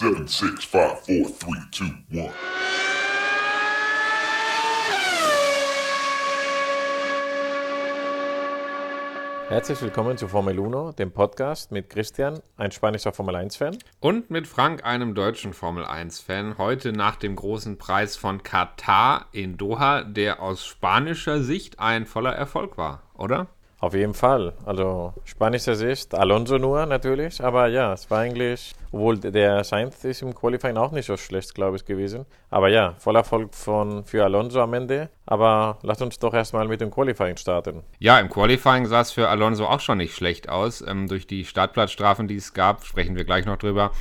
Seven, six, five, four, three, two, one. Herzlich willkommen zu Formel 1, dem Podcast mit Christian, ein spanischer Formel 1-Fan. Und mit Frank, einem deutschen Formel 1-Fan. Heute nach dem großen Preis von Katar in Doha, der aus spanischer Sicht ein voller Erfolg war, oder? Auf jeden Fall. Also spanischer Sicht, Alonso nur natürlich, aber ja, es war eigentlich, obwohl der Sainz ist im Qualifying auch nicht so schlecht, glaube ich, gewesen. Aber ja, voller Erfolg von, für Alonso am Ende. Aber lasst uns doch erstmal mit dem Qualifying starten. Ja, im Qualifying sah es für Alonso auch schon nicht schlecht aus. Ähm, durch die Startplatzstrafen, die es gab, sprechen wir gleich noch drüber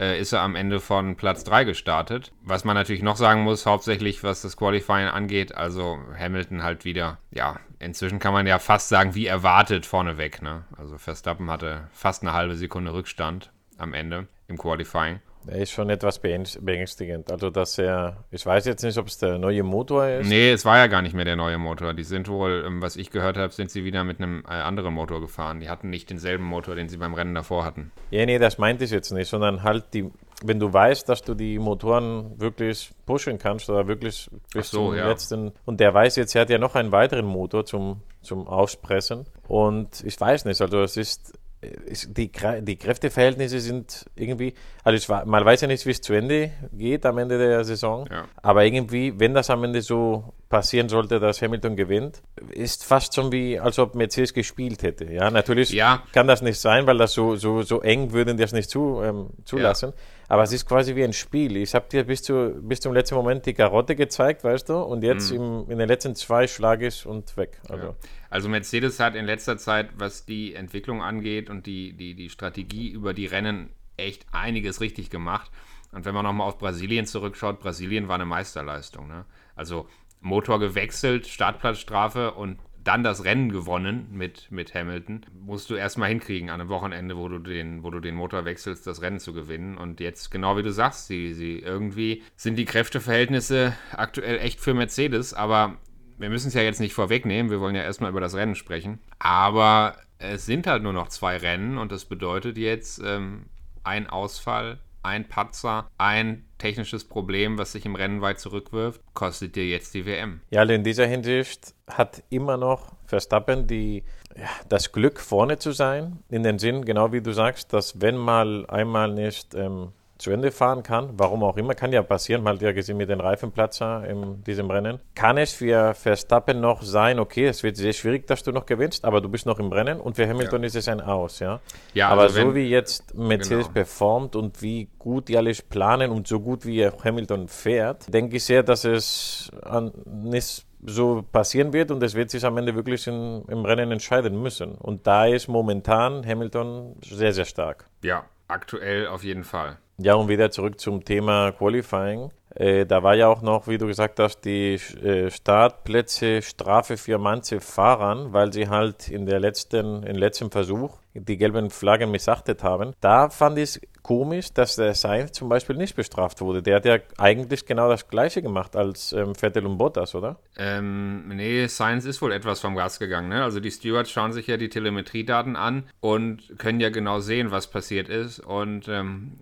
ist er am Ende von Platz 3 gestartet. Was man natürlich noch sagen muss, hauptsächlich was das Qualifying angeht, also Hamilton halt wieder, ja, inzwischen kann man ja fast sagen, wie erwartet vorneweg. Ne? Also Verstappen hatte fast eine halbe Sekunde Rückstand am Ende im Qualifying. Er ist schon etwas beängstigend. Also, dass er, ich weiß jetzt nicht, ob es der neue Motor ist. Nee, es war ja gar nicht mehr der neue Motor. Die sind wohl, ähm, was ich gehört habe, sind sie wieder mit einem äh, anderen Motor gefahren. Die hatten nicht denselben Motor, den sie beim Rennen davor hatten. Ja, nee, das meinte ich jetzt nicht, sondern halt die, wenn du weißt, dass du die Motoren wirklich pushen kannst oder wirklich bis so, zum ja. letzten. Und der weiß jetzt, er hat ja noch einen weiteren Motor zum, zum Auspressen. Und ich weiß nicht, also es ist die, die Kräfteverhältnisse sind irgendwie, also ich, man weiß ja nicht, wie es zu Ende geht am Ende der Saison, ja. aber irgendwie, wenn das am Ende so passieren sollte, dass Hamilton gewinnt, ist fast schon wie, als ob Mercedes gespielt hätte. Ja, natürlich ja. kann das nicht sein, weil das so, so, so eng würden die das nicht zu, ähm, zulassen. Ja. Aber es ist quasi wie ein Spiel. Ich habe dir bis, zu, bis zum letzten Moment die Karotte gezeigt, weißt du, und jetzt mhm. im, in den letzten zwei Schlag ich und weg. Also. Ja. also Mercedes hat in letzter Zeit, was die Entwicklung angeht und die, die, die Strategie über die Rennen, echt einiges richtig gemacht. Und wenn man nochmal auf Brasilien zurückschaut, Brasilien war eine Meisterleistung. Ne? Also Motor gewechselt, Startplatzstrafe und dann das Rennen gewonnen mit, mit Hamilton, musst du erstmal hinkriegen an einem Wochenende, wo du den, wo du den Motor wechselst, das Rennen zu gewinnen. Und jetzt, genau wie du sagst, sie, sie irgendwie sind die Kräfteverhältnisse aktuell echt für Mercedes, aber wir müssen es ja jetzt nicht vorwegnehmen, wir wollen ja erstmal über das Rennen sprechen. Aber es sind halt nur noch zwei Rennen und das bedeutet jetzt ähm, ein Ausfall ein Patzer, ein technisches Problem, was sich im Rennen weit zurückwirft, kostet dir jetzt die WM. Ja, in dieser Hinsicht hat immer noch Verstappen die, ja, das Glück, vorne zu sein. In dem Sinn, genau wie du sagst, dass wenn mal einmal nicht ähm, zu Ende fahren kann, warum auch immer, kann ja passieren, mal ja gesehen mit den Reifenplatzer in diesem Rennen, kann es für Verstappen noch sein, okay, es wird sehr schwierig, dass du noch gewinnst, aber du bist noch im Rennen und für Hamilton ja. ist es ein Aus, ja. ja aber also so wie jetzt Mercedes genau. performt und wie gut die alles planen und so gut wie Hamilton fährt, denke ich sehr, dass es an, nicht so passieren wird und es wird sich am Ende wirklich in, im Rennen entscheiden müssen. Und da ist momentan Hamilton sehr, sehr stark. Ja, aktuell auf jeden Fall. Ja, und wieder zurück zum Thema Qualifying. Äh, da war ja auch noch, wie du gesagt hast, die äh, Startplätze Strafe für manche Fahrern, weil sie halt in der letzten, im letzten Versuch die gelben Flaggen missachtet haben. Da fand ich es komisch, dass der Sainz zum Beispiel nicht bestraft wurde. Der hat ja eigentlich genau das Gleiche gemacht als ähm, Vettel und Bottas, oder? Ähm, nee, Sainz ist wohl etwas vom Gas gegangen. Ne? Also die Stewards schauen sich ja die Telemetriedaten an und können ja genau sehen, was passiert ist. Und ähm,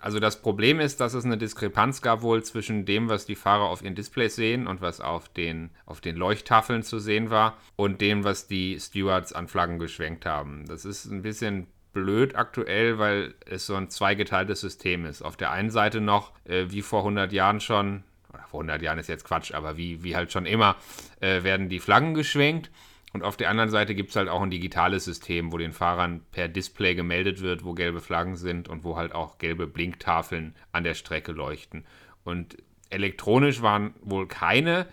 also das Problem ist, dass es eine Diskrepanz gab wohl zwischen dem, was die Fahrer auf ihren Displays sehen und was auf den, auf den Leuchttafeln zu sehen war und dem, was die Stewards an Flaggen geschwenkt haben. Das ist ein bisschen blöd aktuell, weil es so ein zweigeteiltes System ist. Auf der einen Seite noch, äh, wie vor 100 Jahren schon, oder vor 100 Jahren ist jetzt Quatsch, aber wie, wie halt schon immer, äh, werden die Flaggen geschwenkt. Und auf der anderen Seite gibt es halt auch ein digitales System, wo den Fahrern per Display gemeldet wird, wo gelbe Flaggen sind und wo halt auch gelbe Blinktafeln an der Strecke leuchten. Und elektronisch waren wohl keine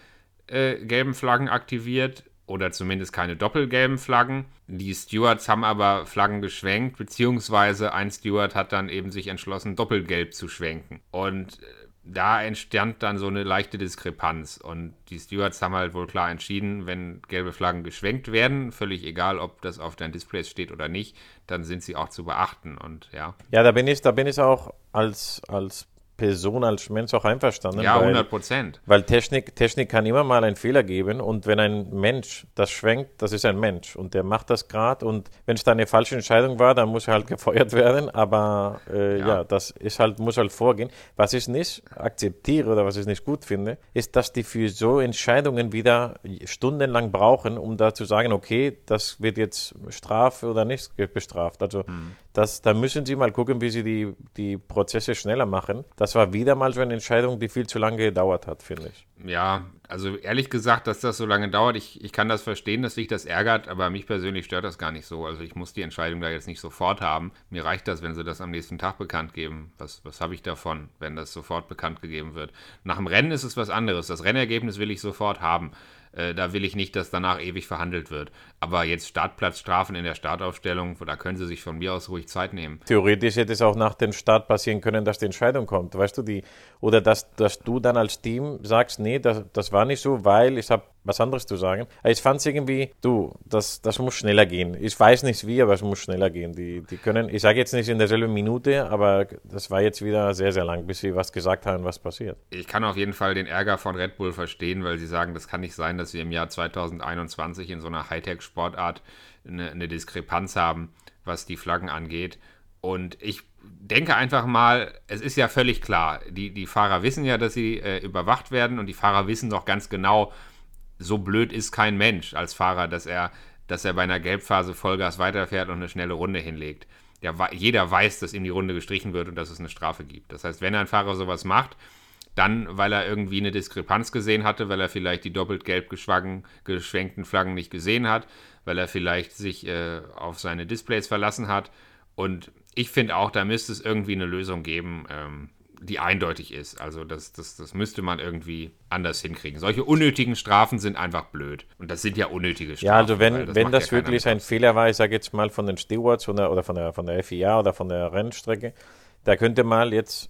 äh, gelben Flaggen aktiviert oder zumindest keine doppelgelben Flaggen. Die Stewards haben aber Flaggen geschwenkt, beziehungsweise ein Steward hat dann eben sich entschlossen, doppelgelb zu schwenken. Und äh, da entstand dann so eine leichte Diskrepanz. Und die Stewards haben halt wohl klar entschieden, wenn gelbe Flaggen geschwenkt werden, völlig egal, ob das auf deinen Displays steht oder nicht, dann sind sie auch zu beachten. Und ja. Ja, da bin ich, da bin ich auch als, als Person, als Mensch auch einverstanden. Ja, 100 Prozent. Weil, weil Technik, Technik kann immer mal einen Fehler geben und wenn ein Mensch das schwenkt, das ist ein Mensch und der macht das gerade und wenn es da eine falsche Entscheidung war, dann muss er halt gefeuert werden, aber äh, ja. ja. das ist halt, muss halt vorgehen. Was ich nicht akzeptiere oder was ich nicht gut finde, ist, dass die für so Entscheidungen wieder stundenlang brauchen, um da zu sagen, okay, das wird jetzt Strafe oder nicht bestraft. Also hm. das, da müssen sie mal gucken, wie sie die, die Prozesse schneller machen. Das war wieder mal so eine Entscheidung, die viel zu lange gedauert hat, finde ich. Ja, also ehrlich gesagt, dass das so lange dauert, ich, ich kann das verstehen, dass sich das ärgert, aber mich persönlich stört das gar nicht so. Also ich muss die Entscheidung da jetzt nicht sofort haben. Mir reicht das, wenn sie das am nächsten Tag bekannt geben. Was, was habe ich davon, wenn das sofort bekannt gegeben wird? Nach dem Rennen ist es was anderes. Das Rennergebnis will ich sofort haben. Äh, da will ich nicht, dass danach ewig verhandelt wird. Aber jetzt Startplatzstrafen in der Startaufstellung, da können sie sich von mir aus ruhig Zeit nehmen. Theoretisch hätte es auch nach dem Start passieren können, dass die Entscheidung kommt, weißt du, die, oder dass, dass du dann als Team sagst, nee, das, das war nicht so, weil ich habe was anderes zu sagen. Ich fand es irgendwie, du, das, das muss schneller gehen. Ich weiß nicht wie, aber es muss schneller gehen. Die, die können, ich sage jetzt nicht in derselben Minute, aber das war jetzt wieder sehr, sehr lang, bis sie was gesagt haben, was passiert. Ich kann auf jeden Fall den Ärger von Red Bull verstehen, weil sie sagen, das kann nicht sein, dass wir im Jahr 2021 in so einer Hightech-Sportart eine, eine Diskrepanz haben, was die Flaggen angeht. Und ich denke einfach mal, es ist ja völlig klar, die, die Fahrer wissen ja, dass sie äh, überwacht werden und die Fahrer wissen doch ganz genau, so blöd ist kein Mensch als Fahrer, dass er, dass er bei einer Gelbphase Vollgas weiterfährt und eine schnelle Runde hinlegt. Der, jeder weiß, dass ihm die Runde gestrichen wird und dass es eine Strafe gibt. Das heißt, wenn ein Fahrer sowas macht, dann, weil er irgendwie eine Diskrepanz gesehen hatte, weil er vielleicht die doppelt gelb geschwenkten Flaggen nicht gesehen hat, weil er vielleicht sich äh, auf seine Displays verlassen hat. Und ich finde auch, da müsste es irgendwie eine Lösung geben, ähm, die eindeutig ist. Also das, das, das müsste man irgendwie anders hinkriegen. Solche unnötigen Strafen sind einfach blöd. Und das sind ja unnötige Strafen. Ja, also wenn das, wenn das ja wirklich ein Fehler war, ich sage jetzt mal von den Stewards oder, oder von, der, von der FIA oder von der Rennstrecke, da könnte mal jetzt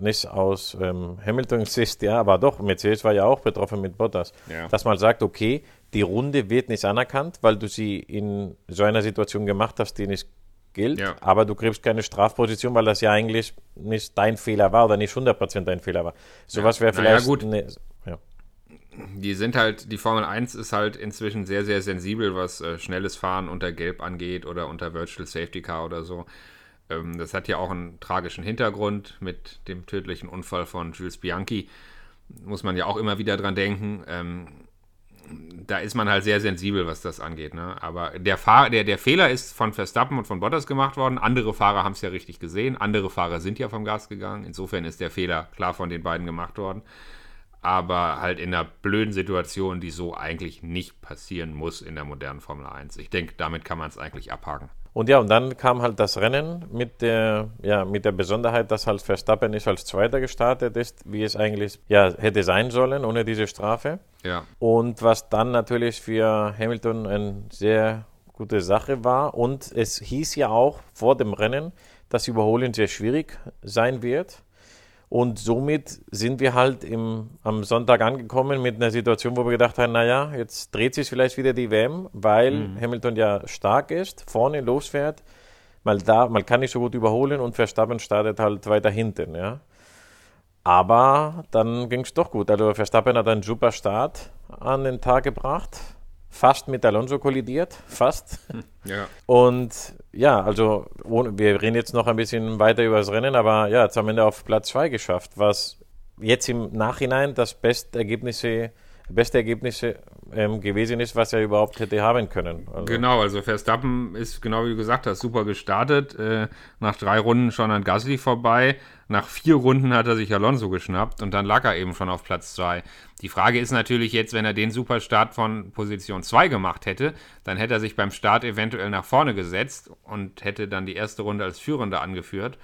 nicht aus ähm, Hamiltons Sicht, ja, aber doch, Mercedes war ja auch betroffen mit Bottas, ja. dass man sagt, okay, die Runde wird nicht anerkannt, weil du sie in so einer Situation gemacht hast, die nicht gilt, ja. aber du kriegst keine Strafposition, weil das ja eigentlich nicht dein Fehler war oder nicht 100% dein Fehler war. Sowas wäre vielleicht. Ja, gut. Ne, ja. Die sind halt, die Formel 1 ist halt inzwischen sehr, sehr sensibel, was äh, schnelles Fahren unter Gelb angeht oder unter Virtual Safety Car oder so. Ähm, das hat ja auch einen tragischen Hintergrund mit dem tödlichen Unfall von Jules Bianchi. Muss man ja auch immer wieder dran denken. Ähm, da ist man halt sehr sensibel, was das angeht. Ne? Aber der, Fahr der, der Fehler ist von Verstappen und von Bottas gemacht worden. Andere Fahrer haben es ja richtig gesehen. Andere Fahrer sind ja vom Gas gegangen. Insofern ist der Fehler klar von den beiden gemacht worden. Aber halt in einer blöden Situation, die so eigentlich nicht passieren muss in der modernen Formel 1. Ich denke, damit kann man es eigentlich abhaken. Und ja, und dann kam halt das Rennen mit der, ja, mit der Besonderheit, dass halt Verstappen nicht als Zweiter gestartet ist, wie es eigentlich ja, hätte sein sollen, ohne diese Strafe. Ja. Und was dann natürlich für Hamilton eine sehr gute Sache war. Und es hieß ja auch vor dem Rennen, dass Überholen sehr schwierig sein wird. Und somit sind wir halt im, am Sonntag angekommen mit einer Situation, wo wir gedacht haben, naja, jetzt dreht sich vielleicht wieder die WM, weil mhm. Hamilton ja stark ist, vorne losfährt, mal da, man kann nicht so gut überholen und Verstappen startet halt weiter hinten, ja. Aber dann ging es doch gut. Also Verstappen hat einen super Start an den Tag gebracht fast mit Alonso kollidiert, fast. Ja. Und ja, also wir reden jetzt noch ein bisschen weiter über das Rennen, aber ja, jetzt am Ende auf Platz 2 geschafft, was jetzt im Nachhinein das beste Ergebnisse, beste Ergebnisse ähm, gewesen ist, was er überhaupt hätte haben können. Also. Genau, also Verstappen ist, genau wie du gesagt hast, super gestartet. Äh, nach drei Runden schon an Gasly vorbei. Nach vier Runden hat er sich Alonso geschnappt und dann lag er eben schon auf Platz 2. Die Frage ist natürlich jetzt, wenn er den Superstart von Position 2 gemacht hätte, dann hätte er sich beim Start eventuell nach vorne gesetzt und hätte dann die erste Runde als Führender angeführt.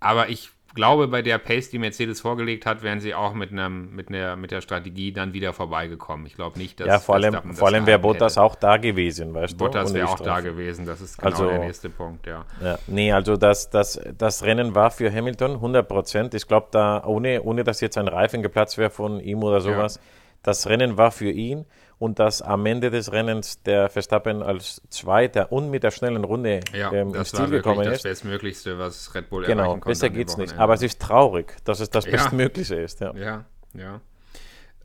Aber ich glaube, bei der Pace, die Mercedes vorgelegt hat, wären sie auch mit, einem, mit, einer, mit der Strategie dann wieder vorbeigekommen. Ich glaube nicht, dass. Ja, vor allem, vor allem wäre Bottas hätte. auch da gewesen, weißt Bottas du? Bottas wäre auch da gewesen, das ist genau also, der nächste Punkt, ja. ja. Nee, also das, das, das Rennen war für Hamilton 100 Prozent. Ich glaube, da, ohne, ohne dass jetzt ein Reifen geplatzt wäre von ihm oder sowas, ja. das Rennen war für ihn. Und dass am Ende des Rennens der Verstappen als Zweiter und mit der schnellen Runde ja, ähm, ins Ziel gekommen ist. Das wäre das Bestmöglichste, was Red Bull genau, erreichen konnte. Genau, besser geht es nicht. Aber es ist traurig, dass es das ja. Bestmögliche ist. Ja, ja. ja.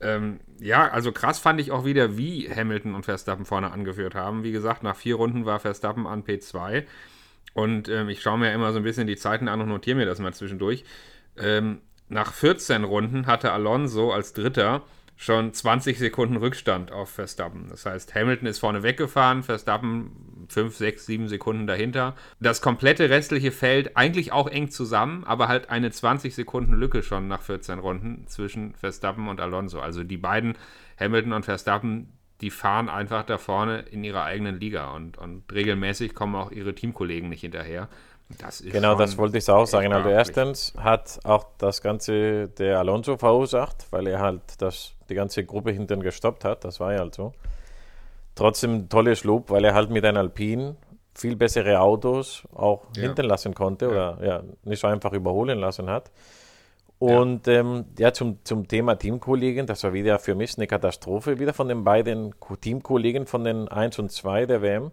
Ähm, ja, also krass fand ich auch wieder, wie Hamilton und Verstappen vorne angeführt haben. Wie gesagt, nach vier Runden war Verstappen an P2. Und ähm, ich schaue mir immer so ein bisschen die Zeiten an und notiere mir das mal zwischendurch. Ähm, nach 14 Runden hatte Alonso als Dritter schon 20 Sekunden Rückstand auf Verstappen. Das heißt, Hamilton ist vorne weggefahren, Verstappen 5, 6, 7 Sekunden dahinter. Das komplette restliche Feld eigentlich auch eng zusammen, aber halt eine 20 Sekunden Lücke schon nach 14 Runden zwischen Verstappen und Alonso. Also die beiden, Hamilton und Verstappen, die fahren einfach da vorne in ihrer eigenen Liga und, und regelmäßig kommen auch ihre Teamkollegen nicht hinterher. Das genau, das wollte ich auch sagen. Also erstens hat auch das Ganze der Alonso verursacht, weil er halt das, die ganze Gruppe hinten gestoppt hat. Das war ja halt so. Trotzdem tolles Lob, weil er halt mit einem Alpin viel bessere Autos auch ja. hinten lassen konnte ja. oder ja, nicht so einfach überholen lassen hat. Und ja, ähm, ja zum, zum Thema Teamkollegen, das war wieder für mich eine Katastrophe, wieder von den beiden Teamkollegen von den 1 und 2 der WM.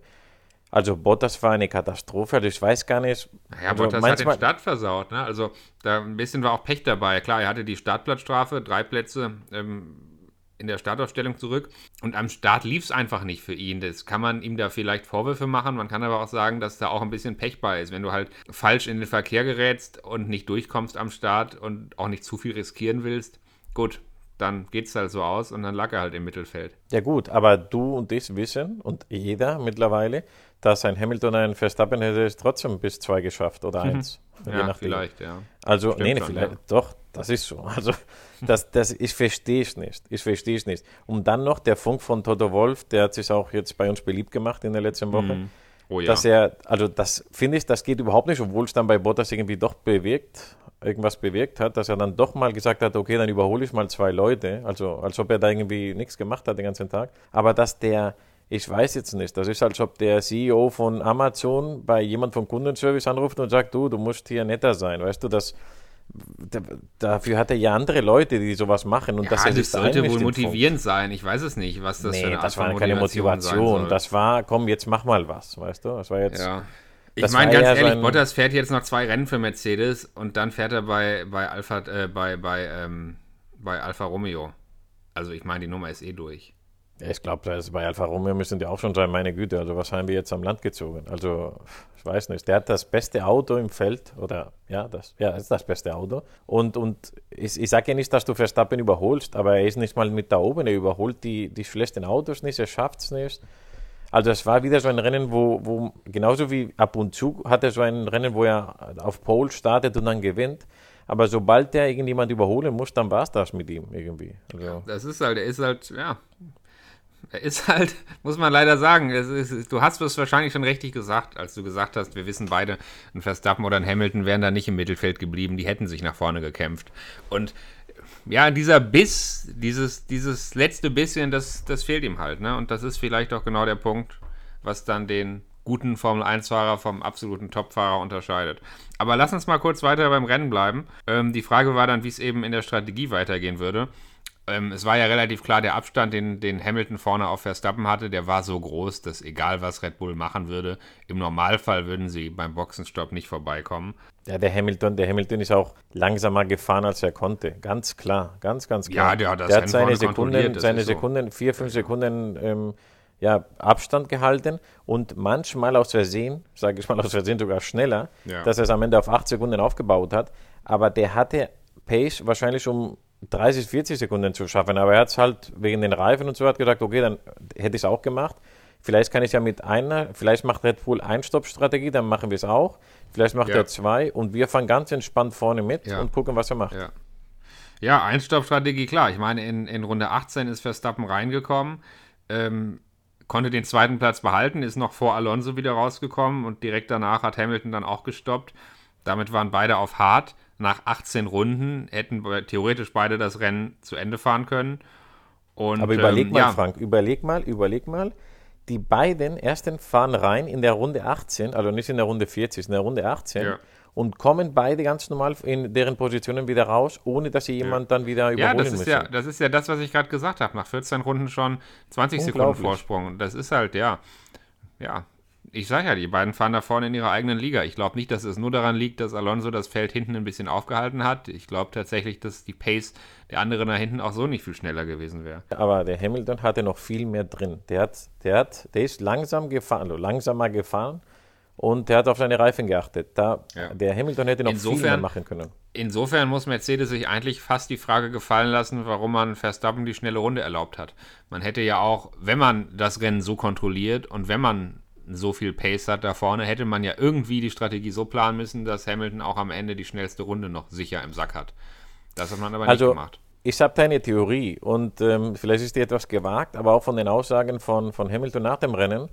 Also Bottas war eine Katastrophe. Also ich weiß gar nicht. Ja, also Bottas hat den Start versaut. Ne? Also da ein bisschen war auch Pech dabei. Klar, er hatte die Startplatzstrafe, drei Plätze ähm, in der Startaufstellung zurück. Und am Start lief es einfach nicht für ihn. Das kann man ihm da vielleicht Vorwürfe machen. Man kann aber auch sagen, dass da auch ein bisschen Pech bei ist. Wenn du halt falsch in den Verkehr gerätst und nicht durchkommst am Start und auch nicht zu viel riskieren willst, gut, dann geht es halt so aus und dann lag er halt im Mittelfeld. Ja gut, aber du und ich wissen und jeder mittlerweile, dass ein Hamilton ein Verstappen hätte es trotzdem bis zwei geschafft oder mhm. eins. ja, vielleicht, ja. Also, Stimmt nee, nee, vielleicht, ja. doch, das ist so. Also, das, das, ich verstehe es nicht. Ich verstehe es nicht. Und dann noch der Funk von Toto Wolf, der hat sich auch jetzt bei uns beliebt gemacht in der letzten Woche. Mhm. Oh, ja. Dass er, also das finde ich, das geht überhaupt nicht, obwohl es dann bei Bottas irgendwie doch bewirkt, irgendwas bewirkt hat, dass er dann doch mal gesagt hat, okay, dann überhole ich mal zwei Leute. Also als ob er da irgendwie nichts gemacht hat den ganzen Tag. Aber dass der ich weiß jetzt nicht. Das ist, als ob der CEO von Amazon bei jemand vom Kundenservice anruft und sagt, du, du musst hier netter sein. Weißt du, das, dafür hat er ja andere Leute, die sowas machen. Und ja, das, das sollte wohl motivierend sein. Ich weiß es nicht, was das nee, für eine Art das war keine Motivation. Das war, komm, jetzt mach mal was, weißt du? Das war jetzt. Ja. Ich meine ganz ehrlich, so Bottas fährt jetzt noch zwei Rennen für Mercedes und dann fährt er bei, bei Alpha, äh, bei, bei, ähm, bei Alfa Romeo. Also ich meine, die Nummer ist eh durch. Ja, ich glaube, bei Alfa Romeo müssen die auch schon sein, meine Güte, also was haben wir jetzt am Land gezogen? Also, ich weiß nicht, der hat das beste Auto im Feld, oder ja, das ja, ist das beste Auto. Und, und ich, ich sage ja nicht, dass du Verstappen überholst, aber er ist nicht mal mit da oben, er überholt die, die schlechten Autos nicht, er schafft es nicht. Also es war wieder so ein Rennen, wo, wo genauso wie ab und zu hat er so ein Rennen, wo er auf Pole startet und dann gewinnt. Aber sobald der irgendjemand überholen muss, dann war es das mit ihm irgendwie. Also. Das ist halt, er ist halt, ja, er ist halt, muss man leider sagen, ist, du hast es wahrscheinlich schon richtig gesagt, als du gesagt hast, wir wissen beide, ein Verstappen oder ein Hamilton wären da nicht im Mittelfeld geblieben, die hätten sich nach vorne gekämpft. Und ja, dieser Biss, dieses, dieses letzte bisschen, das, das fehlt ihm halt. Ne? Und das ist vielleicht auch genau der Punkt, was dann den guten Formel-1-Fahrer vom absoluten Top-Fahrer unterscheidet. Aber lass uns mal kurz weiter beim Rennen bleiben. Ähm, die Frage war dann, wie es eben in der Strategie weitergehen würde. Ähm, es war ja relativ klar, der Abstand, den, den Hamilton vorne auf Verstappen hatte, der war so groß, dass egal was Red Bull machen würde, im Normalfall würden sie beim Boxenstopp nicht vorbeikommen. Ja, der Hamilton, der Hamilton ist auch langsamer gefahren, als er konnte. Ganz klar, ganz, ganz klar. Ja, der hat das der hat seine Sekunden, seine Sekunden, so. vier, fünf Sekunden ähm, ja, Abstand gehalten und manchmal aus Versehen, sage ich mal aus Versehen sogar schneller, ja. dass er es am Ende auf acht Sekunden aufgebaut hat. Aber der hatte Pace wahrscheinlich um 30, 40 Sekunden zu schaffen. Aber er hat es halt wegen den Reifen und so hat gesagt, okay, dann hätte ich es auch gemacht. Vielleicht kann ich ja mit einer, vielleicht macht Red Bull Einstoppstrategie, dann machen wir es auch. Vielleicht macht ja. er zwei und wir fahren ganz entspannt vorne mit ja. und gucken, was er macht. Ja, ja Einstoppstrategie, klar. Ich meine, in, in Runde 18 ist Verstappen reingekommen, ähm, konnte den zweiten Platz behalten, ist noch vor Alonso wieder rausgekommen und direkt danach hat Hamilton dann auch gestoppt. Damit waren beide auf hart nach 18 Runden hätten theoretisch beide das Rennen zu Ende fahren können. Und, Aber überleg ähm, mal, ja. Frank, überleg mal, überleg mal. Die beiden ersten fahren rein in der Runde 18, also nicht in der Runde 40, in der Runde 18. Ja. und kommen beide ganz normal in deren Positionen wieder raus, ohne dass sie jemand ja. dann wieder überholen ja, das ist müssen. Ja, das ist ja das, was ich gerade gesagt habe. Nach 14 Runden schon 20 Sekunden Vorsprung. Das ist halt, ja, ja, ich sage ja, die beiden fahren da vorne in ihrer eigenen Liga. Ich glaube nicht, dass es nur daran liegt, dass Alonso das Feld hinten ein bisschen aufgehalten hat. Ich glaube tatsächlich, dass die Pace der anderen da hinten auch so nicht viel schneller gewesen wäre. Aber der Hamilton hatte noch viel mehr drin. Der, hat, der, hat, der ist langsam gefahren, also langsamer gefahren und der hat auf seine Reifen geachtet. Da, ja. Der Hamilton hätte noch insofern, viel mehr machen können. Insofern muss Mercedes sich eigentlich fast die Frage gefallen lassen, warum man Verstappen die schnelle Runde erlaubt hat. Man hätte ja auch, wenn man das Rennen so kontrolliert und wenn man so viel Pace hat da vorne, hätte man ja irgendwie die Strategie so planen müssen, dass Hamilton auch am Ende die schnellste Runde noch sicher im Sack hat. Das hat man aber also, nicht gemacht. Ich habe da eine Theorie und ähm, vielleicht ist die etwas gewagt, aber auch von den Aussagen von, von Hamilton nach dem Rennen.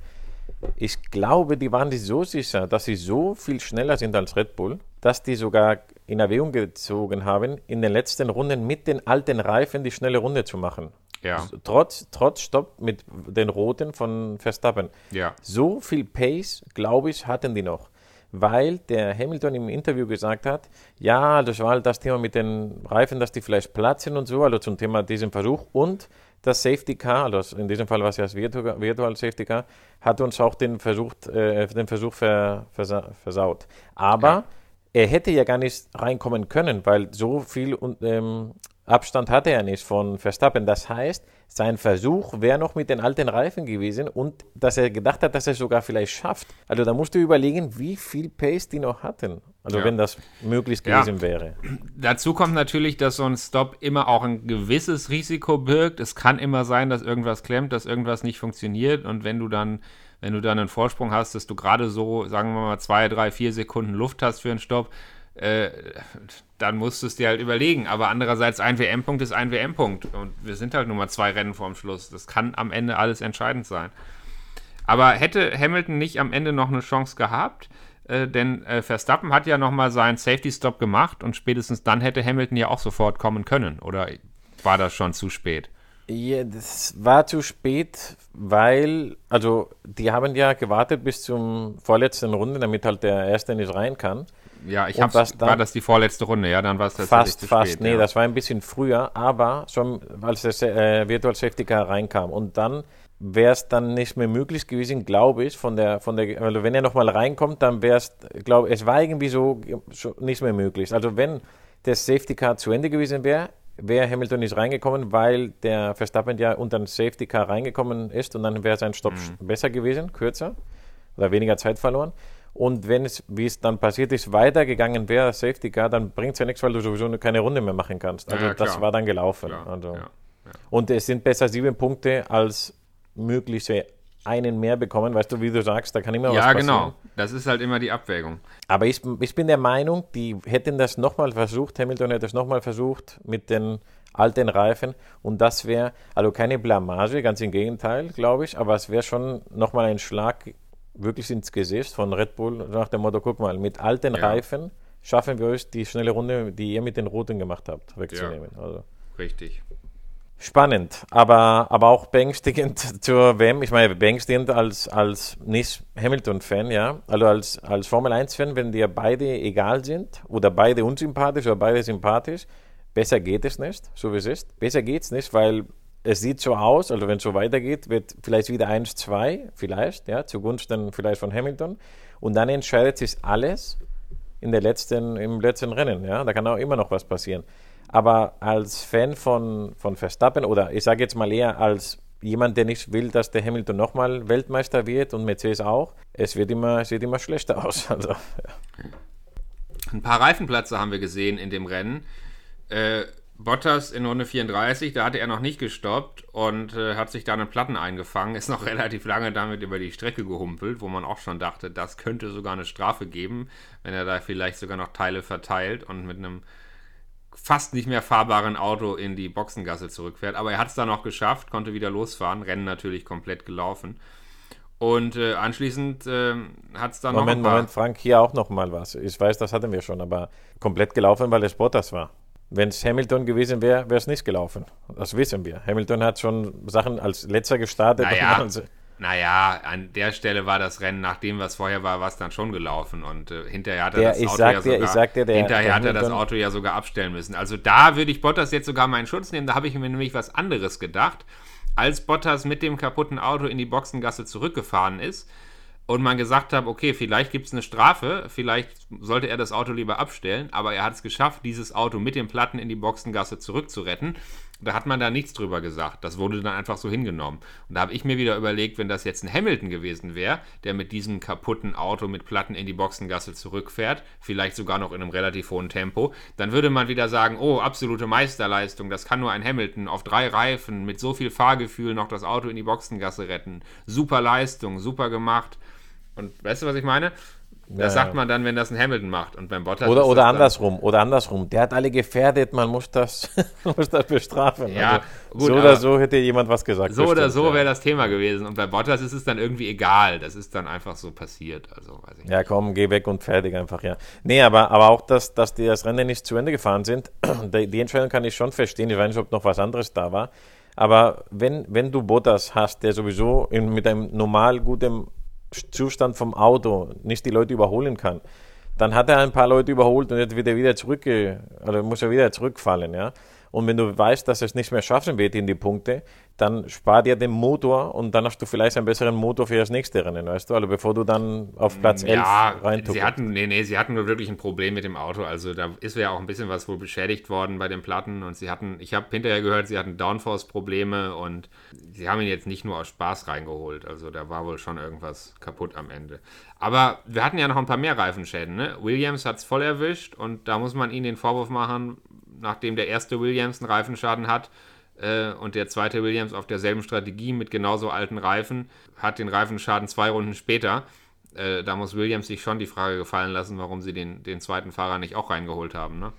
Ich glaube, die waren sich so sicher, dass sie so viel schneller sind als Red Bull, dass die sogar in Erwägung gezogen haben, in den letzten Runden mit den alten Reifen die schnelle Runde zu machen. Ja. Trotz, trotz Stopp mit den Roten von Verstappen. Ja. So viel Pace, glaube ich, hatten die noch. Weil der Hamilton im Interview gesagt hat, ja, das war halt das Thema mit den Reifen, dass die vielleicht platzen und so, also zum Thema diesem Versuch. Und das Safety Car, also in diesem Fall war es ja das Virtual, Virtual Safety Car, hat uns auch den, versucht, äh, den Versuch ver, versa versaut. Aber ja. Er hätte ja gar nicht reinkommen können, weil so viel ähm, Abstand hatte er nicht von Verstappen. Das heißt, sein Versuch wäre noch mit den alten Reifen gewesen und dass er gedacht hat, dass er es sogar vielleicht schafft. Also da musst du überlegen, wie viel Pace die noch hatten. Also ja. wenn das möglich gewesen ja. wäre. Dazu kommt natürlich, dass so ein Stop immer auch ein gewisses Risiko birgt. Es kann immer sein, dass irgendwas klemmt, dass irgendwas nicht funktioniert und wenn du dann wenn du dann einen Vorsprung hast, dass du gerade so, sagen wir mal, zwei, drei, vier Sekunden Luft hast für einen Stopp, äh, dann musst du es dir halt überlegen. Aber andererseits, ein WM-Punkt ist ein WM-Punkt. Und wir sind halt nur mal zwei Rennen vorm Schluss. Das kann am Ende alles entscheidend sein. Aber hätte Hamilton nicht am Ende noch eine Chance gehabt, äh, denn äh, Verstappen hat ja nochmal seinen Safety-Stop gemacht und spätestens dann hätte Hamilton ja auch sofort kommen können. Oder war das schon zu spät? Ja, das war zu spät, weil, also die haben ja gewartet bis zum vorletzten Runde, damit halt der Erste nicht rein kann. Ja, ich habe war das die vorletzte Runde, ja, dann war es tatsächlich fast, fast, spät. Nee, ja. das war ein bisschen früher, aber schon als das äh, Virtual Safety Car reinkam und dann wäre es dann nicht mehr möglich gewesen, glaube ich, von der, von der, also wenn er nochmal reinkommt, dann wäre es, glaube es war irgendwie so, so nicht mehr möglich. Also wenn das Safety Car zu Ende gewesen wäre, wäre Hamilton nicht reingekommen, weil der Verstappen ja unter ein Safety Car reingekommen ist und dann wäre sein Stopp mhm. besser gewesen, kürzer oder weniger Zeit verloren. Und wenn es, wie es dann passiert ist, weitergegangen wäre, Safety Car, dann bringt es ja nichts, weil du sowieso keine Runde mehr machen kannst. Also ja, das war dann gelaufen. Also. Ja, und es sind besser sieben Punkte als mögliche einen mehr bekommen, weißt du, wie du sagst, da kann immer ja, was passieren. Ja, genau. Das ist halt immer die Abwägung. Aber ich, ich bin der Meinung, die hätten das nochmal versucht, Hamilton hätte es nochmal versucht mit den alten Reifen und das wäre, also keine Blamage, ganz im Gegenteil, glaube ich, aber es wäre schon nochmal ein Schlag wirklich ins Gesicht von Red Bull nach dem Motto, guck mal, mit alten ja. Reifen schaffen wir euch die schnelle Runde, die ihr mit den roten gemacht habt, wegzunehmen. Ja. Also. Richtig. Spannend, aber, aber auch beängstigend zur WM. Ich meine, beängstigend als, als nicht Hamilton-Fan, ja. Also als, als Formel-1-Fan, wenn dir beide egal sind oder beide unsympathisch oder beide sympathisch, besser geht es nicht, so wie es ist. Besser geht es nicht, weil es sieht so aus, also wenn es so weitergeht, wird vielleicht wieder 1-2, vielleicht, ja, zugunsten vielleicht von Hamilton. Und dann entscheidet sich alles in der letzten, im letzten Rennen, ja. Da kann auch immer noch was passieren. Aber als Fan von, von Verstappen oder ich sage jetzt mal eher als jemand, der nicht will, dass der Hamilton nochmal Weltmeister wird und Mercedes auch, es wird immer, sieht immer schlechter aus. Also, ja. Ein paar Reifenplätze haben wir gesehen in dem Rennen. Äh, Bottas in Runde 34, da hatte er noch nicht gestoppt und äh, hat sich da einen Platten eingefangen, ist noch relativ lange damit über die Strecke gehumpelt, wo man auch schon dachte, das könnte sogar eine Strafe geben, wenn er da vielleicht sogar noch Teile verteilt und mit einem fast nicht mehr fahrbaren Auto in die Boxengasse zurückfährt. Aber er hat es dann noch geschafft, konnte wieder losfahren, Rennen natürlich komplett gelaufen. Und äh, anschließend äh, hat es dann Moment, noch. Moment, Frank, hier auch noch mal was. Ich weiß, das hatten wir schon, aber komplett gelaufen, weil es Bottas war. Wenn es Hamilton gewesen wäre, wäre es nicht gelaufen. Das wissen wir. Hamilton hat schon Sachen als letzter gestartet. Naja, also Naja, an der Stelle war das Rennen, nachdem was vorher war, war es dann schon gelaufen. Und äh, hinterher hat er der, das Auto ja sogar, ich sag dir, der, hinterher der hat er das Auto ja sogar abstellen müssen. Also da würde ich Bottas jetzt sogar meinen Schutz nehmen. Da habe ich mir nämlich was anderes gedacht. Als Bottas mit dem kaputten Auto in die Boxengasse zurückgefahren ist, und man gesagt hat, okay, vielleicht gibt es eine Strafe, vielleicht sollte er das Auto lieber abstellen, aber er hat es geschafft, dieses Auto mit den Platten in die Boxengasse zurückzuretten. Da hat man da nichts drüber gesagt. Das wurde dann einfach so hingenommen. Und da habe ich mir wieder überlegt, wenn das jetzt ein Hamilton gewesen wäre, der mit diesem kaputten Auto mit Platten in die Boxengasse zurückfährt, vielleicht sogar noch in einem relativ hohen Tempo, dann würde man wieder sagen, oh, absolute Meisterleistung, das kann nur ein Hamilton auf drei Reifen mit so viel Fahrgefühl noch das Auto in die Boxengasse retten. Super Leistung, super gemacht. Und weißt du, was ich meine? Das ja, sagt man dann, wenn das ein Hamilton macht. Und beim Bottas oder oder andersrum, oder andersrum. Der hat alle gefährdet, man muss das, muss das bestrafen. Ja, also, gut, so oder so hätte jemand was gesagt. So bestimmt, oder so ja. wäre das Thema gewesen. Und bei Bottas ist es dann irgendwie egal. Das ist dann einfach so passiert. Also, weiß ich ja, komm, geh weg und fertig einfach, ja. Nee, aber, aber auch, dass, dass die das Rennen nicht zu Ende gefahren sind, die, die Entscheidung kann ich schon verstehen. Ich weiß nicht, ob noch was anderes da war. Aber wenn, wenn du Bottas hast, der sowieso in, mit einem normal gutem Zustand vom Auto nicht die Leute überholen kann, dann hat er ein paar Leute überholt und jetzt wird er wieder zurück, oder muss er wieder zurückfallen, ja. Und wenn du weißt, dass er es nicht mehr schaffen wird in die Punkte, dann spart er den Motor und dann hast du vielleicht einen besseren Motor für das nächste Rennen, weißt du? Also bevor du dann auf Platz ja, 11 reintuckst. Sie hatten, nee, nee, sie hatten nur wirklich ein Problem mit dem Auto. Also da ist ja auch ein bisschen was wohl beschädigt worden bei den Platten und sie hatten, ich habe hinterher gehört, sie hatten Downforce-Probleme und sie haben ihn jetzt nicht nur aus Spaß reingeholt. Also da war wohl schon irgendwas kaputt am Ende. Aber wir hatten ja noch ein paar mehr Reifenschäden, ne? Williams hat es voll erwischt und da muss man ihnen den Vorwurf machen, nachdem der erste Williams einen Reifenschaden hat äh, und der zweite Williams auf derselben Strategie mit genauso alten Reifen hat den Reifenschaden zwei Runden später. Äh, da muss Williams sich schon die Frage gefallen lassen, warum sie den, den zweiten Fahrer nicht auch reingeholt haben. Ne?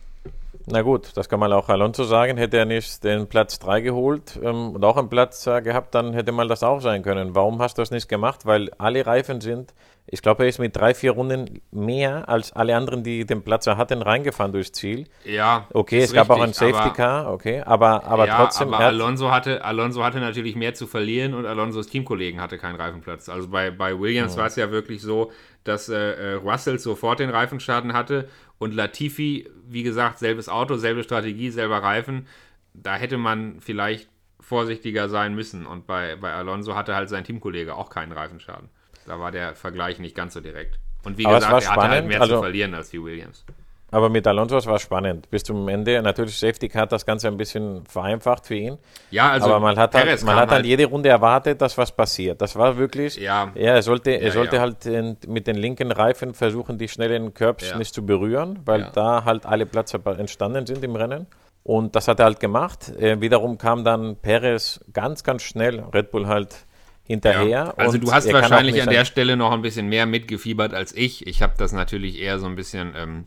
Na gut, das kann man auch Alonso sagen. Hätte er nicht den Platz 3 geholt ähm, und auch einen Platz äh, gehabt, dann hätte mal das auch sein können. Warum hast du das nicht gemacht? Weil alle Reifen sind, ich glaube, er ist mit drei, vier Runden mehr als alle anderen, die den Platz hatten, reingefahren durchs Ziel. Ja. Okay, es gab auch ein Safety Car, okay, aber, aber ja, trotzdem. Aber Alonso hatte, Alonso hatte natürlich mehr zu verlieren und Alonsos Teamkollegen hatte keinen Reifenplatz. Also bei, bei Williams ja. war es ja wirklich so, dass äh, äh, Russell sofort den Reifenschaden hatte und Latifi, wie gesagt, selbes Auto, selbe Strategie, selber Reifen. Da hätte man vielleicht vorsichtiger sein müssen. Und bei, bei Alonso hatte halt sein Teamkollege auch keinen Reifenschaden. Da war der Vergleich nicht ganz so direkt. Und wie Aber gesagt, er spannend. hatte halt mehr also, zu verlieren als die Williams. Aber mit Alonso war es spannend. Bis zum Ende. Natürlich, Safety Car hat das Ganze ein bisschen vereinfacht für ihn. Ja, also. Aber man hat, halt, man hat halt jede Runde erwartet, dass was passiert. Das war wirklich. Ja. ja er sollte, er ja, sollte ja. halt mit den linken Reifen versuchen, die schnellen Curbs nicht zu berühren, weil da halt alle Plätze entstanden sind im Rennen. Und das hat er halt gemacht. Äh, wiederum kam dann Perez ganz, ganz schnell, Red Bull halt hinterher. Also du hast wahrscheinlich an der Stelle noch ein bisschen mehr mitgefiebert als ich. Ich habe das natürlich eher so ein bisschen ähm,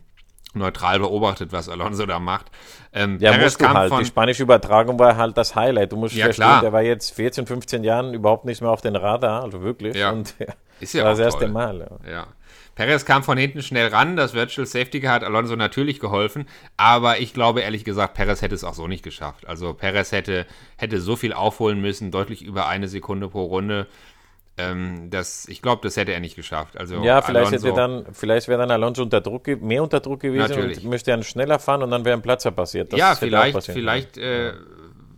neutral beobachtet, was Alonso da macht. Ähm, ja, Perez musst du halt. Die spanische Übertragung war halt das Highlight. Du musst ja, verstehen, klar. der war jetzt 14, 15 Jahren überhaupt nicht mehr auf den Radar, also wirklich. Ja. Und ja, ist ja das erste Mal. Ja. ja. Perez kam von hinten schnell ran, das Virtual Safety Car hat Alonso natürlich geholfen, aber ich glaube ehrlich gesagt, Perez hätte es auch so nicht geschafft. Also Perez hätte, hätte so viel aufholen müssen, deutlich über eine Sekunde pro Runde. Ähm, das, ich glaube, das hätte er nicht geschafft. Also ja, vielleicht Alonso, hätte dann, vielleicht wäre dann Alonso unter Druck, mehr unter Druck gewesen natürlich. und müsste dann schneller fahren und dann wäre ein Platzer passiert. Das ja, vielleicht, vielleicht äh,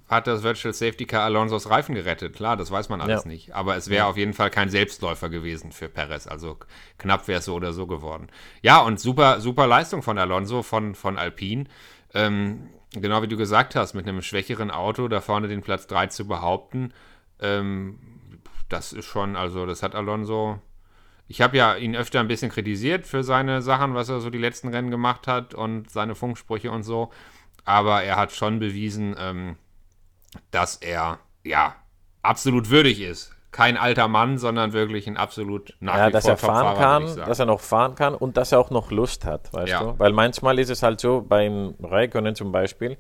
hat das Virtual Safety Car Alonsos Reifen gerettet. Klar, das weiß man alles ja. nicht. Aber es wäre auf jeden Fall kein Selbstläufer gewesen für Perez. Also knapp wäre es so oder so geworden. Ja, und super, super Leistung von Alonso, von, von Alpine. Ähm, genau wie du gesagt hast, mit einem schwächeren Auto da vorne den Platz 3 zu behaupten. Ähm, das ist schon, also das hat Alonso. Ich habe ja ihn öfter ein bisschen kritisiert für seine Sachen, was er so die letzten Rennen gemacht hat und seine Funksprüche und so. Aber er hat schon bewiesen, ähm, dass er ja absolut würdig ist. Kein alter Mann, sondern wirklich ein absolut nach ja, dass er fahren kann, dass er noch fahren kann und dass er auch noch Lust hat, weißt ja. du? Weil manchmal ist es halt so, beim Raikkonen zum Beispiel,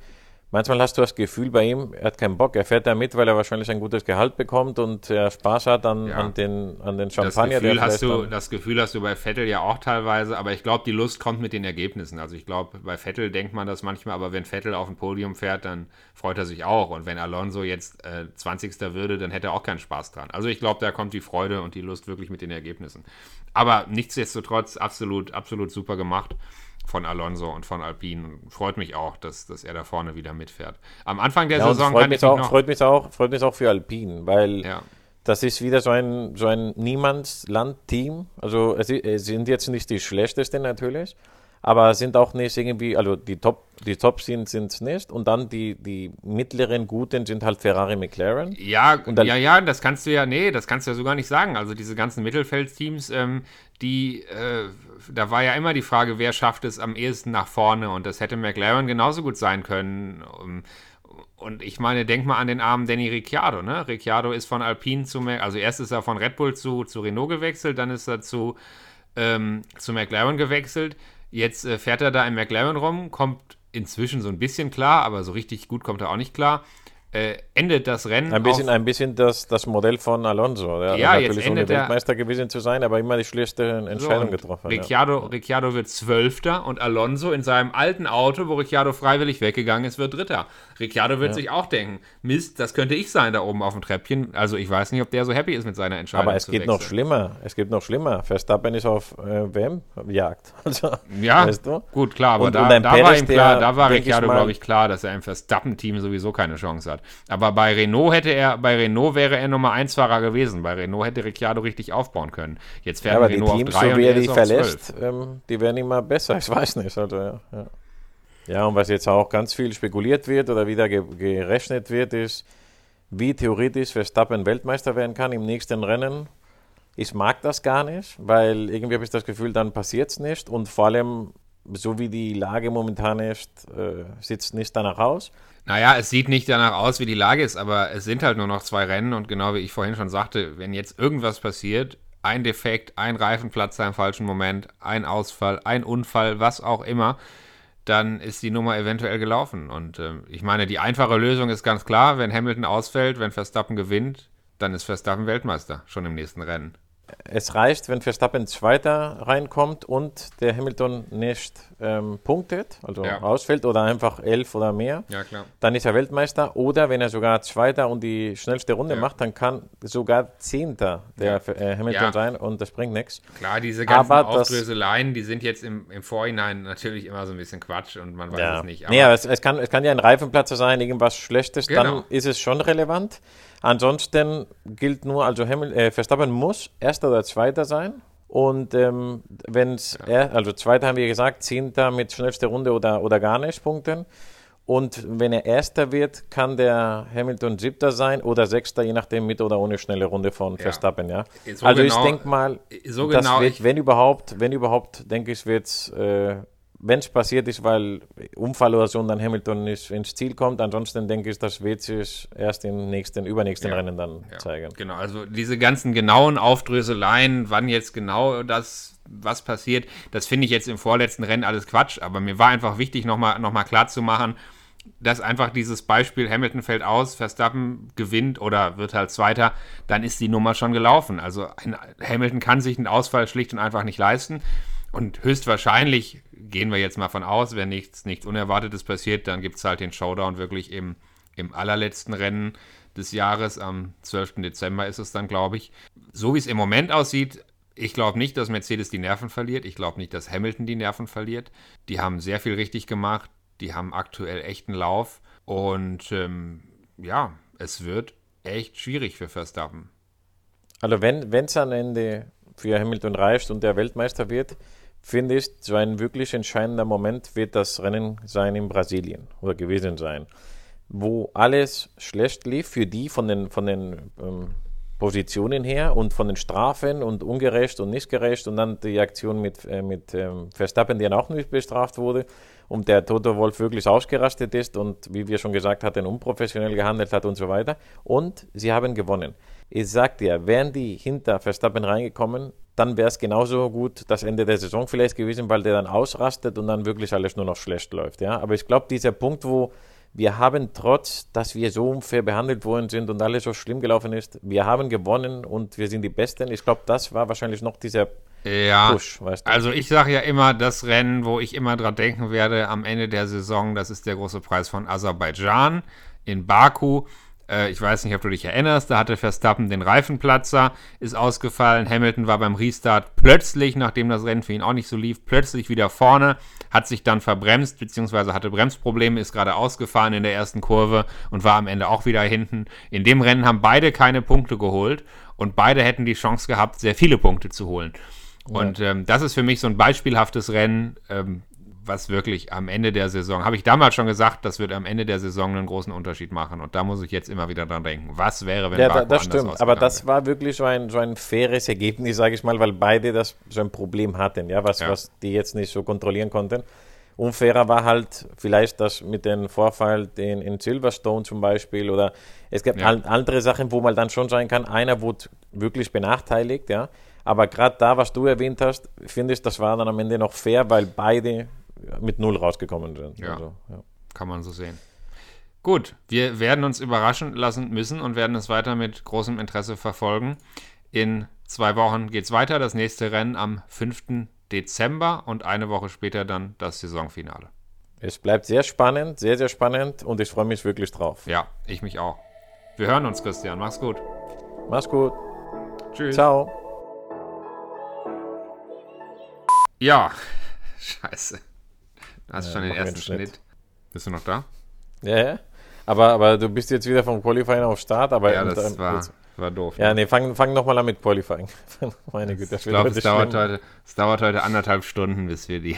manchmal hast du das Gefühl bei ihm, er hat keinen Bock, er fährt da mit, weil er wahrscheinlich ein gutes Gehalt bekommt und er Spaß hat an, ja. an, den, an den Champagner. Das Gefühl, hast du, das Gefühl hast du bei Vettel ja auch teilweise, aber ich glaube, die Lust kommt mit den Ergebnissen. Also ich glaube, bei Vettel denkt man das manchmal, aber wenn Vettel auf dem Podium fährt, dann freut er sich auch. Und wenn Alonso jetzt äh, 20. würde, dann hätte er auch keinen Spaß dran. Also ich glaube, da kommt die Freude und die Lust wirklich mit den Ergebnissen. Aber nichtsdestotrotz absolut, absolut super gemacht von Alonso und von Alpine. Freut mich auch, dass, dass er da vorne wieder mitfährt. Am Anfang der ja, Saison freut mich, auch, freut mich auch, freut mich auch für Alpine, weil ja. das ist wieder so ein, so ein Niemandsland-Team. Also es, es sind jetzt nicht die schlechtesten natürlich, aber sind auch nicht irgendwie, also die Top, die Top sind es nicht und dann die, die mittleren Guten sind halt Ferrari, McLaren. Ja, ja, ja, das kannst du ja, nee, das kannst du ja so gar nicht sagen. Also diese ganzen Mittelfeldteams, ähm, die, äh, da war ja immer die Frage, wer schafft es am ehesten nach vorne und das hätte McLaren genauso gut sein können. Und ich meine, denk mal an den armen Danny Ricciardo, ne? Ricciardo ist von Alpine zu, also erst ist er von Red Bull zu, zu Renault gewechselt, dann ist er zu, ähm, zu McLaren gewechselt Jetzt äh, fährt er da in McLaren rum, kommt inzwischen so ein bisschen klar, aber so richtig gut kommt er auch nicht klar. Äh, endet das Rennen. Ein bisschen, ein bisschen das, das Modell von Alonso. Der ja, natürlich jetzt endet ohne Weltmeister gewesen zu sein, aber immer die schlechte Entscheidung so, getroffen. Ricciardo, ja. Ricciardo wird Zwölfter und Alonso in seinem alten Auto, wo Ricciardo freiwillig weggegangen ist, wird Dritter. Ricciardo wird ja. sich auch denken, Mist, das könnte ich sein da oben auf dem Treppchen. Also ich weiß nicht, ob der so happy ist mit seiner Entscheidung. Aber es geht wechseln. noch schlimmer. Es geht noch schlimmer. Verstappen ist auf äh, WM-Jagd. Also, ja, weißt du? gut, klar, aber und, da, und da war ihm klar, da war Ricciardo, glaube ich, klar, dass er im Verstappen-Team sowieso keine Chance hat. Aber bei Renault hätte er, bei Renault wäre er Nummer 1 Fahrer gewesen. Bei Renault hätte Ricciardo richtig aufbauen können. Jetzt fährt ja, aber Renault die Teams, auf 3 so wie er die verlässt, ähm, die werden immer besser. Ich weiß nicht. Also, ja, ja. ja, und was jetzt auch ganz viel spekuliert wird oder wieder ge gerechnet wird, ist, wie theoretisch Verstappen Weltmeister werden kann im nächsten Rennen. Ich mag das gar nicht, weil irgendwie habe ich das Gefühl, dann passiert es nicht. Und vor allem, so wie die Lage momentan ist, äh, sieht es nicht danach aus. Naja, es sieht nicht danach aus, wie die Lage ist, aber es sind halt nur noch zwei Rennen und genau wie ich vorhin schon sagte, wenn jetzt irgendwas passiert, ein Defekt, ein Reifenplatzer im falschen Moment, ein Ausfall, ein Unfall, was auch immer, dann ist die Nummer eventuell gelaufen. Und äh, ich meine, die einfache Lösung ist ganz klar, wenn Hamilton ausfällt, wenn Verstappen gewinnt, dann ist Verstappen Weltmeister schon im nächsten Rennen es reicht, wenn Verstappen Zweiter reinkommt und der Hamilton nicht ähm, punktet, also ja. ausfällt oder einfach elf oder mehr, ja, dann ist er Weltmeister. Oder wenn er sogar Zweiter und die schnellste Runde ja. macht, dann kann sogar Zehnter der äh, Hamilton sein und das bringt nichts. Klar, diese ganzen aber Aufdröseleien, die sind jetzt im, im Vorhinein natürlich immer so ein bisschen Quatsch und man weiß es nicht. Aber nee, aber es, es, kann, es kann ja ein Reifenplatzer sein, irgendwas Schlechtes, genau. dann ist es schon relevant. Ansonsten gilt nur, also Hamil äh, Verstappen muss Erster oder Zweiter sein. Und ähm, wenn es, ja. also Zweiter haben wir gesagt, Zehnter mit schnellster Runde oder, oder gar nicht punkten. Und wenn er Erster wird, kann der Hamilton Siebter sein oder Sechster, je nachdem mit oder ohne schnelle Runde von Verstappen. Ja. So also genau, ich denke mal, so genau wird, wenn überhaupt, wenn überhaupt, denke ich, wird es äh, wenn es passiert ist, weil Unfall oder so und dann Hamilton nicht ins Ziel kommt. Ansonsten denke ich, das wird sich erst im nächsten, übernächsten ja, Rennen dann ja, zeigen. Genau, also diese ganzen genauen Aufdröseleien, wann jetzt genau das, was passiert, das finde ich jetzt im vorletzten Rennen alles Quatsch. Aber mir war einfach wichtig, nochmal noch mal klar zu machen, dass einfach dieses Beispiel Hamilton fällt aus, Verstappen gewinnt oder wird halt Zweiter, dann ist die Nummer schon gelaufen. Also Hamilton kann sich einen Ausfall schlicht und einfach nicht leisten. Und höchstwahrscheinlich gehen wir jetzt mal von aus, wenn nichts, nichts Unerwartetes passiert, dann gibt es halt den Showdown wirklich im, im allerletzten Rennen des Jahres. Am 12. Dezember ist es dann, glaube ich. So wie es im Moment aussieht, ich glaube nicht, dass Mercedes die Nerven verliert. Ich glaube nicht, dass Hamilton die Nerven verliert. Die haben sehr viel richtig gemacht. Die haben aktuell echten Lauf. Und ähm, ja, es wird echt schwierig für Verstappen. Also wenn es am Ende für Hamilton reicht und der Weltmeister wird, finde ich, so ein wirklich entscheidender Moment wird das Rennen sein in Brasilien oder gewesen sein, wo alles schlecht lief für die von den, von den ähm, Positionen her und von den Strafen und ungerecht und nicht gerecht und dann die Aktion mit, äh, mit ähm, Verstappen, dann auch nicht bestraft wurde und der Toto Wolf wirklich ausgerastet ist und wie wir schon gesagt hatten, unprofessionell gehandelt hat und so weiter. Und sie haben gewonnen. Ich sag dir, wären die hinter Verstappen reingekommen, dann wäre es genauso gut das Ende der Saison vielleicht gewesen, weil der dann ausrastet und dann wirklich alles nur noch schlecht läuft. Ja? Aber ich glaube, dieser Punkt, wo, wir haben trotz, dass wir so unfair behandelt worden sind und alles so schlimm gelaufen ist, wir haben gewonnen und wir sind die Besten. Ich glaube, das war wahrscheinlich noch dieser ja, Push, weißt du? Also ich sage ja immer, das Rennen, wo ich immer dran denken werde am Ende der Saison, das ist der große Preis von Aserbaidschan in Baku. Äh, ich weiß nicht, ob du dich erinnerst, da hatte Verstappen den Reifenplatzer, ist ausgefallen. Hamilton war beim Restart plötzlich, nachdem das Rennen für ihn auch nicht so lief, plötzlich wieder vorne, hat sich dann verbremst, beziehungsweise hatte Bremsprobleme, ist gerade ausgefahren in der ersten Kurve und war am Ende auch wieder hinten. In dem Rennen haben beide keine Punkte geholt und beide hätten die Chance gehabt, sehr viele Punkte zu holen. Und ähm, das ist für mich so ein beispielhaftes Rennen, ähm, was wirklich am Ende der Saison, habe ich damals schon gesagt, das wird am Ende der Saison einen großen Unterschied machen. Und da muss ich jetzt immer wieder dran denken. Was wäre, wenn ja, Baku das stimmt. Aber das war wirklich so ein, so ein faires Ergebnis, sage ich mal, weil beide das so ein Problem hatten, ja, was, ja. was die jetzt nicht so kontrollieren konnten. Unfairer war halt vielleicht das mit dem Vorfall in, in Silverstone zum Beispiel oder es gibt ja. andere Sachen, wo man dann schon sein kann, einer wurde wirklich benachteiligt, ja. Aber gerade da, was du erwähnt hast, finde ich, das war dann am Ende noch fair, weil beide mit Null rausgekommen sind. Ja, also, ja. kann man so sehen. Gut, wir werden uns überraschen lassen müssen und werden es weiter mit großem Interesse verfolgen. In zwei Wochen geht es weiter. Das nächste Rennen am 5. Dezember und eine Woche später dann das Saisonfinale. Es bleibt sehr spannend, sehr, sehr spannend und ich freue mich wirklich drauf. Ja, ich mich auch. Wir hören uns, Christian. Mach's gut. Mach's gut. Tschüss. Ciao. Ja, scheiße. Du hast ja, schon den ersten Schnitt. Schnitt. Bist du noch da? Ja, ja. Aber, aber du bist jetzt wieder vom Qualifying auf Start. Aber ja, das und, war, war doof. Ja, nee, fang, fang nochmal an mit Qualifying. Meine Güte, das ich glaube, es, dauert heute, es dauert heute anderthalb Stunden, bis wir die.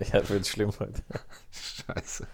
Ja, das wird schlimm heute. Scheiße.